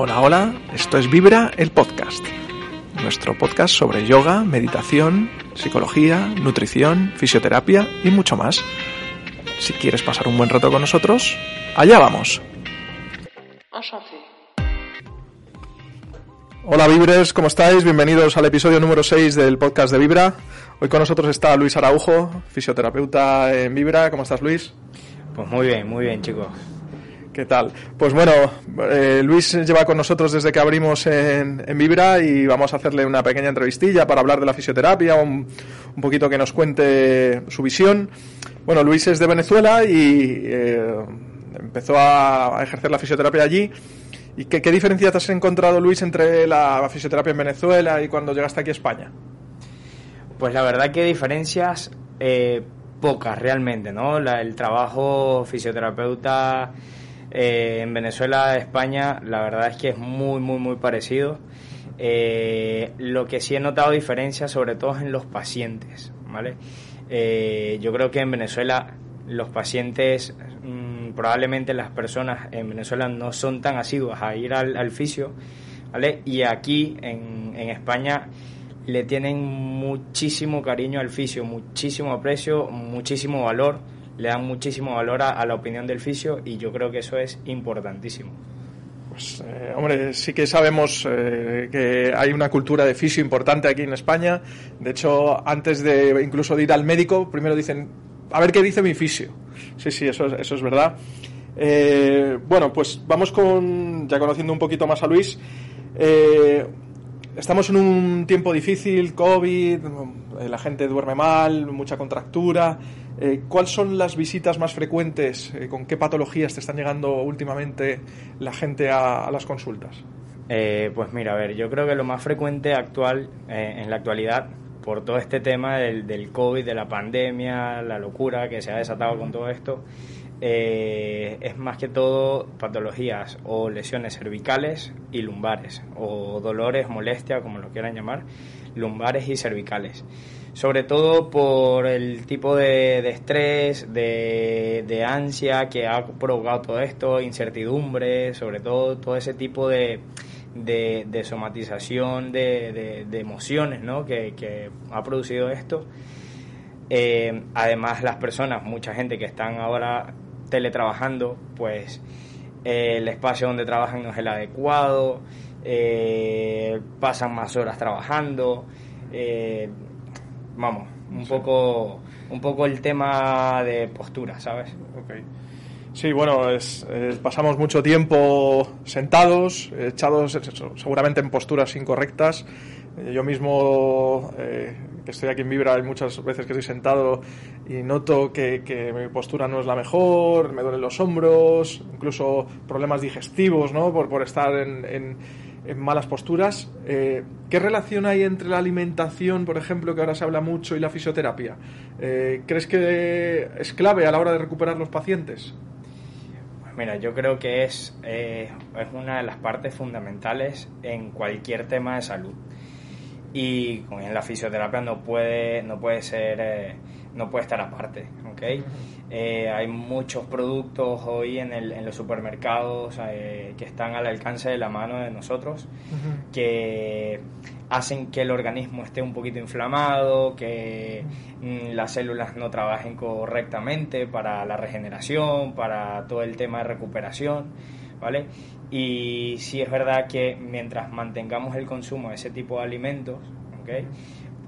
Hola, hola, esto es Vibra, el podcast. Nuestro podcast sobre yoga, meditación, psicología, nutrición, fisioterapia y mucho más. Si quieres pasar un buen rato con nosotros, allá vamos. Hola Vibres, ¿cómo estáis? Bienvenidos al episodio número 6 del podcast de Vibra. Hoy con nosotros está Luis Araujo, fisioterapeuta en Vibra. ¿Cómo estás, Luis? Pues muy bien, muy bien, chicos. ¿Qué tal? Pues bueno, eh, Luis lleva con nosotros desde que abrimos en, Vibra y vamos a hacerle una pequeña entrevistilla para hablar de la fisioterapia, un, poquito que nos cuente su visión. Bueno, Luis es de Venezuela y eh, empezó a, ejercer la fisioterapia allí. ¿Y qué, qué diferencias has encontrado, Luis, entre la fisioterapia en Venezuela y cuando llegaste aquí a España? Pues la verdad que diferencias eh, pocas realmente, ¿no? el trabajo fisioterapeuta eh, en Venezuela, España, la verdad es que es muy, muy, muy parecido. Eh, lo que sí he notado diferencia, sobre todo en los pacientes, ¿vale? Eh, yo creo que en Venezuela los pacientes, mm, probablemente las personas en Venezuela no son tan asiduas a ir al, fisio, ¿vale? Y aquí en, en España le tienen muchísimo cariño al fisio, muchísimo aprecio, muchísimo valor le dan muchísimo valor a, la opinión del fisio y yo creo que eso es importantísimo. Pues, eh, hombre, sí que sabemos eh, que hay una cultura de fisio importante aquí en España. De hecho, antes de incluso de ir al médico, primero dicen, a ver qué dice mi fisio. Sí, sí, eso, eso es verdad. Eh, bueno, pues vamos con, ya conociendo un poquito más a Luis. estamos en un tiempo difícil, COVID, la gente duerme mal, mucha contractura. Eh, ¿Cuáles son las visitas más frecuentes? Eh, ¿Con qué patologías te están llegando últimamente la gente a, las consultas? Eh, pues mira, a ver, yo creo que lo más frecuente actual, en la actualidad, por todo este tema del, del, COVID, de la pandemia, la locura que se ha desatado con todo esto, es más que todo patologías o lesiones cervicales y lumbares, o dolores, molestia, como lo quieran llamar, lumbares y cervicales sobre todo por el tipo de, estrés, de, ansia que ha provocado todo esto, incertidumbre, sobre todo todo ese tipo de, somatización de, emociones ¿no? que, ha producido esto. Eh, además las personas, mucha gente que están ahora teletrabajando, pues eh, el espacio donde trabajan no es el adecuado, eh, pasan más horas trabajando vamos, un poco un poco el tema de postura, ¿sabes? Okay. Sí, bueno, es, pasamos mucho tiempo sentados, echados seguramente en posturas incorrectas. Eh, yo mismo, eh, que estoy aquí en Vibra, hay muchas veces que estoy sentado y noto que, mi postura no es la mejor, me duelen los hombros, incluso problemas digestivos, ¿no? Por, por estar en en malas posturas. Eh, ¿Qué relación hay entre la alimentación, por ejemplo, que ahora se habla mucho, y la fisioterapia? Eh, ¿Crees que es clave a la hora de recuperar los pacientes? Mira, yo creo que es, eh, es una de las partes fundamentales en cualquier tema de salud. Y en la fisioterapia no puede, no puede ser no puede estar aparte, ¿ok? Eh, hay muchos productos hoy en, el, en los supermercados eh, que están al alcance de la mano de nosotros, que hacen que el organismo esté un poquito inflamado, que mm, las células no trabajen correctamente para la regeneración, para todo el tema de recuperación, ¿vale? Y sí es verdad que mientras mantengamos el consumo de ese tipo de alimentos, ¿ok?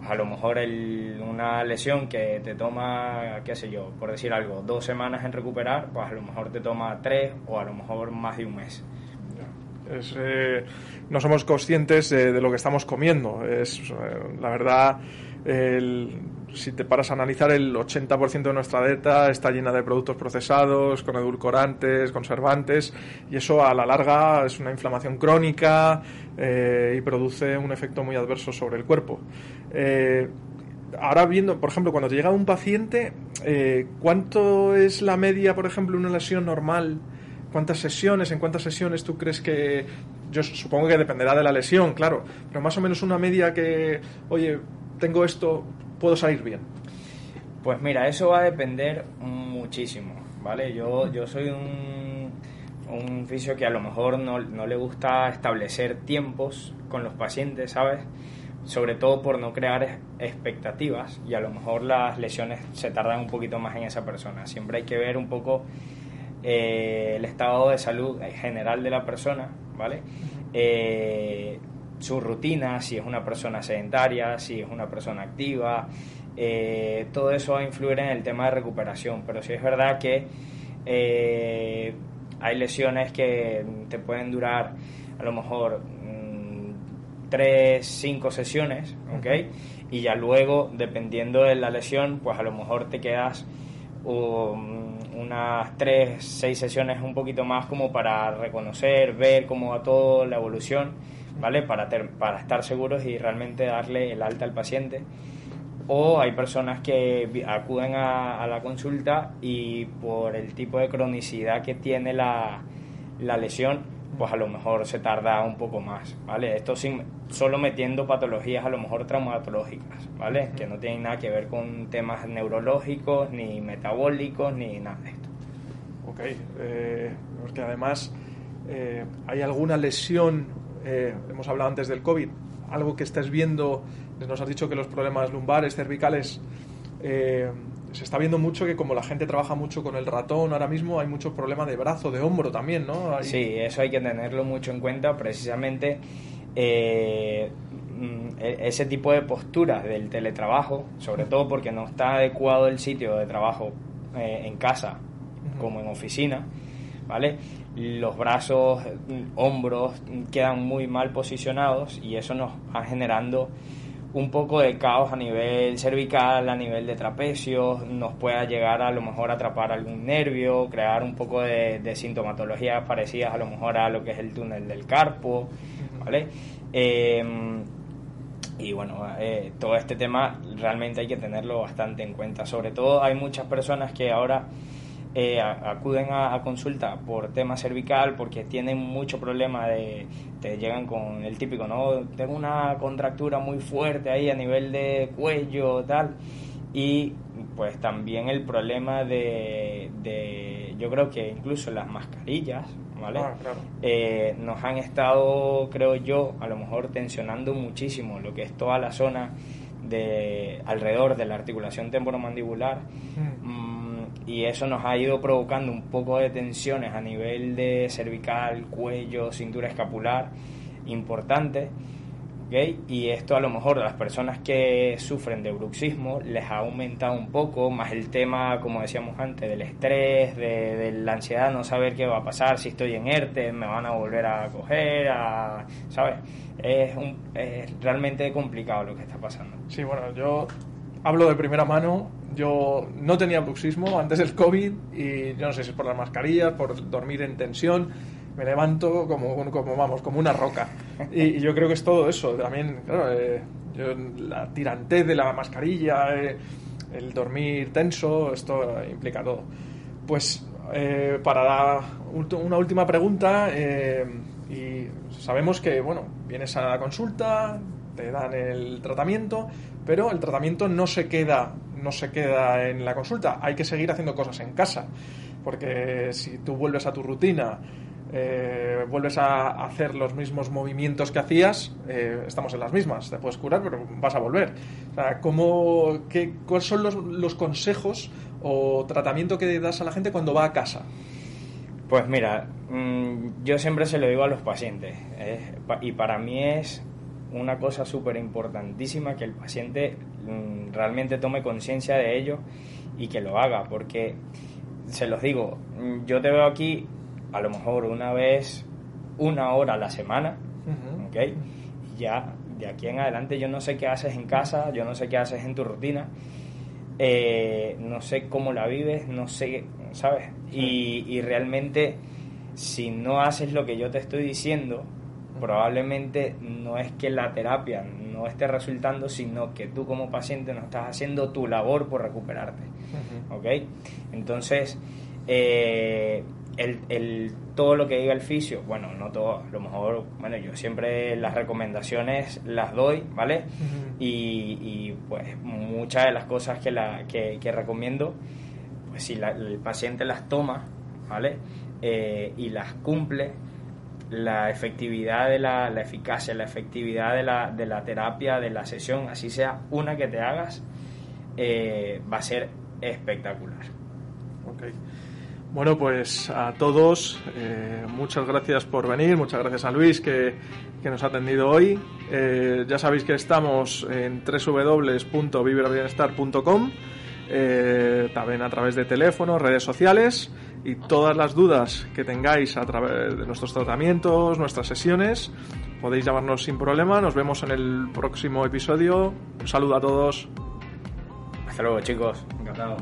A lo mejor una lesión que te toma, qué sé yo, por decir algo, dos semanas en recuperar, pues a lo mejor te toma tres o a lo mejor más de un mes. Eh, no somos conscientes de, lo que estamos comiendo. Es, eh, la verdad, si te paras a analizar, el 80% de nuestra dieta está llena de productos procesados, con edulcorantes, conservantes, y eso a la larga es una inflamación crónica eh, y produce un efecto muy adverso sobre el cuerpo. Eh, ahora viendo, por ejemplo, cuando te llega un paciente, eh, ¿cuánto es la media, por ejemplo, una lesión normal? ¿Cuántas sesiones? ¿En cuántas sesiones tú crees que.? Yo supongo que dependerá de la lesión, claro, pero más o menos una media que, oye, tengo esto, puedo salir bien. Pues mira, eso va a depender muchísimo, ¿vale? Yo, yo soy un, un fisio que a lo mejor no, no le gusta establecer tiempos con los pacientes, ¿sabes? sobre todo por no crear expectativas y a lo mejor las lesiones se tardan un poquito más en esa persona. Siempre hay que ver un poco eh, el estado de salud general de la persona, ¿vale? Eh, su rutina, si es una persona sedentaria, si es una persona activa, eh, todo eso va a influir en el tema de recuperación, pero sí es verdad que hay lesiones que te pueden durar a lo mejor tres, cinco sesiones, ¿ok? Y ya luego, dependiendo de la lesión, pues a lo mejor te quedas um, unas tres, seis sesiones un poquito más como para reconocer, ver cómo va todo, la evolución, ¿vale? Para, para estar seguros y realmente darle el alta al paciente. O hay personas que acuden a, a la consulta y por el tipo de cronicidad que tiene la, la lesión, pues a lo mejor se tarda un poco más, ¿vale? Esto sin, solo metiendo patologías a lo mejor traumatológicas, ¿vale? Que no tienen nada que ver con temas neurológicos, ni metabólicos, ni nada de esto. Ok, eh, porque además eh, hay alguna lesión, eh, hemos hablado antes del COVID, algo que estés viendo, nos has dicho que los problemas lumbares, cervicales, eh, se está viendo mucho que como la gente trabaja mucho con el ratón ahora mismo, hay muchos problemas de brazo, de hombro también, ¿no? Sí, eso hay que tenerlo mucho en cuenta precisamente. Eh, mm, e-, ese tipo de posturas del teletrabajo, sobre todo porque no está adecuado el sitio de trabajo eh, en casa como en oficina, ¿vale? Los brazos, hombros quedan muy mal posicionados y eso nos va generando un poco de caos a nivel cervical, a nivel de trapecio, nos pueda llegar a lo mejor a atrapar algún nervio, crear un poco de, sintomatologías parecidas a lo mejor a lo que es el túnel del carpo, ¿vale? Em, y bueno, eh, todo este tema realmente hay que tenerlo bastante en cuenta. Sobre todo hay muchas personas que ahora eh, acuden a, consulta por tema cervical porque tienen mucho problema de, te llegan con el típico, ¿no? Tengo una contractura muy fuerte ahí a nivel de cuello, tal, y pues también el problema de, de yo creo que incluso las mascarillas, ¿vale? Ah, eh, nos han estado, creo yo, a lo mejor tensionando muchísimo lo que es toda la zona de alrededor de la articulación temporomandibular. Mm y eso nos ha ido provocando un poco de tensiones a nivel de cervical, cuello, cintura escapular importante. ¿okay? Y esto a lo mejor a las personas que sufren de bruxismo les ha aumentado un poco, más el tema, como decíamos antes, del estrés, de, la ansiedad, no saber qué va a pasar, si estoy en ERTE, me van a volver a coger, a, ¿sabes? Es, realmente complicado lo que está pasando. Sí, bueno, yo hablo de primera mano yo no tenía bruxismo antes del COVID y yo no sé si es por las mascarillas, por dormir en tensión, me levanto como, como vamos, como una roca. Y, yo creo que es todo eso. También, eh, la tirantez de la mascarilla, eh, el dormir tenso, esto implica todo. Pues eh, para una última pregunta, y sabemos que, bueno, vienes a la consulta, te dan el tratamiento, pero el tratamiento no se queda no se queda en la consulta, hay que seguir haciendo cosas en casa, porque si tú vuelves a tu rutina, eh, vuelves a hacer los mismos movimientos que hacías, eh, estamos en las mismas, te puedes curar, pero vas a volver. O sea, ¿cómo, qué, ¿Cuáles son los, consejos o tratamiento que das a la gente cuando va a casa? Pues mira, mm, yo siempre se lo digo a los pacientes eh, y para mí es una cosa súper importantísima que el paciente mm, realmente tome conciencia de ello y que lo haga, porque se los digo, mm, yo te veo aquí a lo mejor una vez, una hora a la semana, ¿ok? ya de aquí en adelante yo no sé qué haces en casa, yo no sé qué haces en tu rutina, eh, no sé cómo la vives, no sé, ¿sabes? Y, y realmente si no haces lo que yo te estoy diciendo, probablemente no es que la terapia no esté resultando, sino que tú como paciente no estás haciendo tu labor por recuperarte. ¿Ok? Entonces, eh, el, todo lo que diga el fisio, bueno, no todo, a lo mejor, bueno, yo siempre las recomendaciones las doy, ¿vale? y, pues muchas de las cosas que, la, que, recomiendo, pues si el paciente las toma, ¿vale? eh, y las cumple, la efectividad de la, la eficacia, la efectividad de la, de la, terapia, de la sesión, así sea una que te hagas, eh, va a ser espectacular. Bueno, pues a todos, eh, muchas gracias por venir, muchas gracias a Luis que, que nos ha atendido hoy. Eh, ya sabéis que estamos en www.viverbienestar.com, también a través de teléfono, redes sociales y todas las dudas que tengáis a través de nuestros tratamientos, nuestras sesiones, podéis llamarnos sin problema. Nos vemos en el próximo episodio. Un saludo a todos. Hasta luego, chicos. Encantado.